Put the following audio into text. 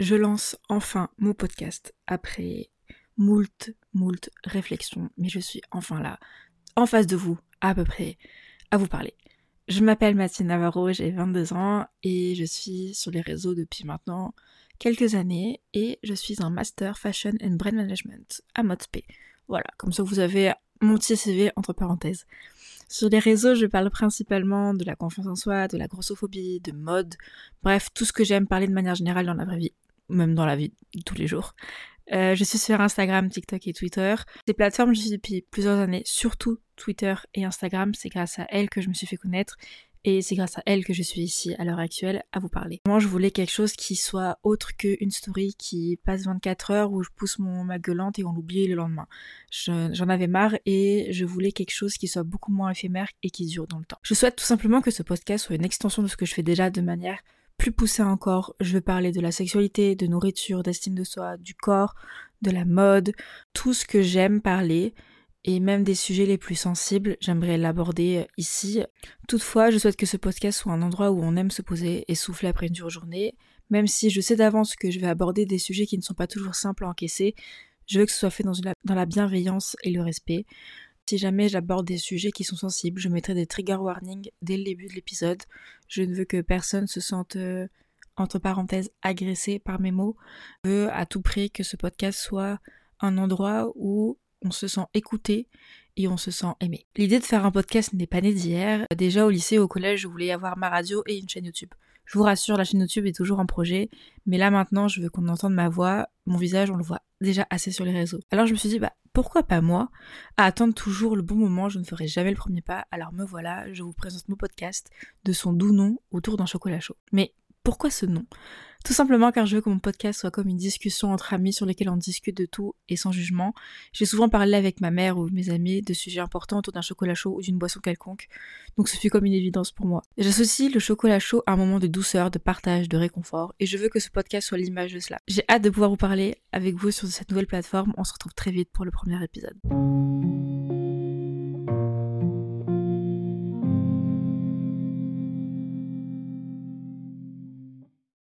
Je lance enfin mon podcast après moult, moult réflexions, mais je suis enfin là, en face de vous, à peu près, à vous parler. Je m'appelle Mathilde Navarro, j'ai 22 ans et je suis sur les réseaux depuis maintenant quelques années et je suis un Master Fashion and Brand Management à ModSP. Voilà, comme ça vous avez mon petit CV entre parenthèses. Sur les réseaux, je parle principalement de la confiance en soi, de la grossophobie, de mode, bref, tout ce que j'aime parler de manière générale dans la vraie vie même dans la vie de tous les jours. Euh, je suis sur Instagram, TikTok et Twitter. Ces plateformes, je suis depuis plusieurs années, surtout Twitter et Instagram. C'est grâce à elles que je me suis fait connaître et c'est grâce à elles que je suis ici à l'heure actuelle à vous parler. Moi, je voulais quelque chose qui soit autre qu'une story qui passe 24 heures où je pousse mon, ma gueulante et on l'oublie le lendemain. J'en avais marre et je voulais quelque chose qui soit beaucoup moins éphémère et qui dure dans le temps. Je souhaite tout simplement que ce podcast soit une extension de ce que je fais déjà de manière plus poussé encore, je veux parler de la sexualité, de nourriture, d'estime de soi, du corps, de la mode, tout ce que j'aime parler et même des sujets les plus sensibles, j'aimerais l'aborder ici. Toutefois, je souhaite que ce podcast soit un endroit où on aime se poser et souffler après une dure journée, même si je sais d'avance que je vais aborder des sujets qui ne sont pas toujours simples à encaisser, je veux que ce soit fait dans, dans la bienveillance et le respect. Si jamais j'aborde des sujets qui sont sensibles, je mettrai des trigger warnings dès le début de l'épisode. Je ne veux que personne se sente, euh, entre parenthèses, agressé par mes mots. Je veux à tout prix que ce podcast soit un endroit où on se sent écouté et on se sent aimé. L'idée de faire un podcast n'est pas née d'hier. Déjà au lycée, au collège, je voulais avoir ma radio et une chaîne YouTube. Je vous rassure, la chaîne YouTube est toujours en projet, mais là maintenant, je veux qu'on entende ma voix, mon visage, on le voit déjà assez sur les réseaux. Alors je me suis dit, bah pourquoi pas moi? À attendre toujours le bon moment, je ne ferai jamais le premier pas, alors me voilà, je vous présente mon podcast de son doux nom autour d'un chocolat chaud. Mais pourquoi ce nom? Tout simplement car je veux que mon podcast soit comme une discussion entre amis sur lesquels on discute de tout et sans jugement. J'ai souvent parlé avec ma mère ou mes amis de sujets importants autour d'un chocolat chaud ou d'une boisson quelconque, donc ce fut comme une évidence pour moi. J'associe le chocolat chaud à un moment de douceur, de partage, de réconfort, et je veux que ce podcast soit l'image de cela. J'ai hâte de pouvoir vous parler avec vous sur cette nouvelle plateforme, on se retrouve très vite pour le premier épisode.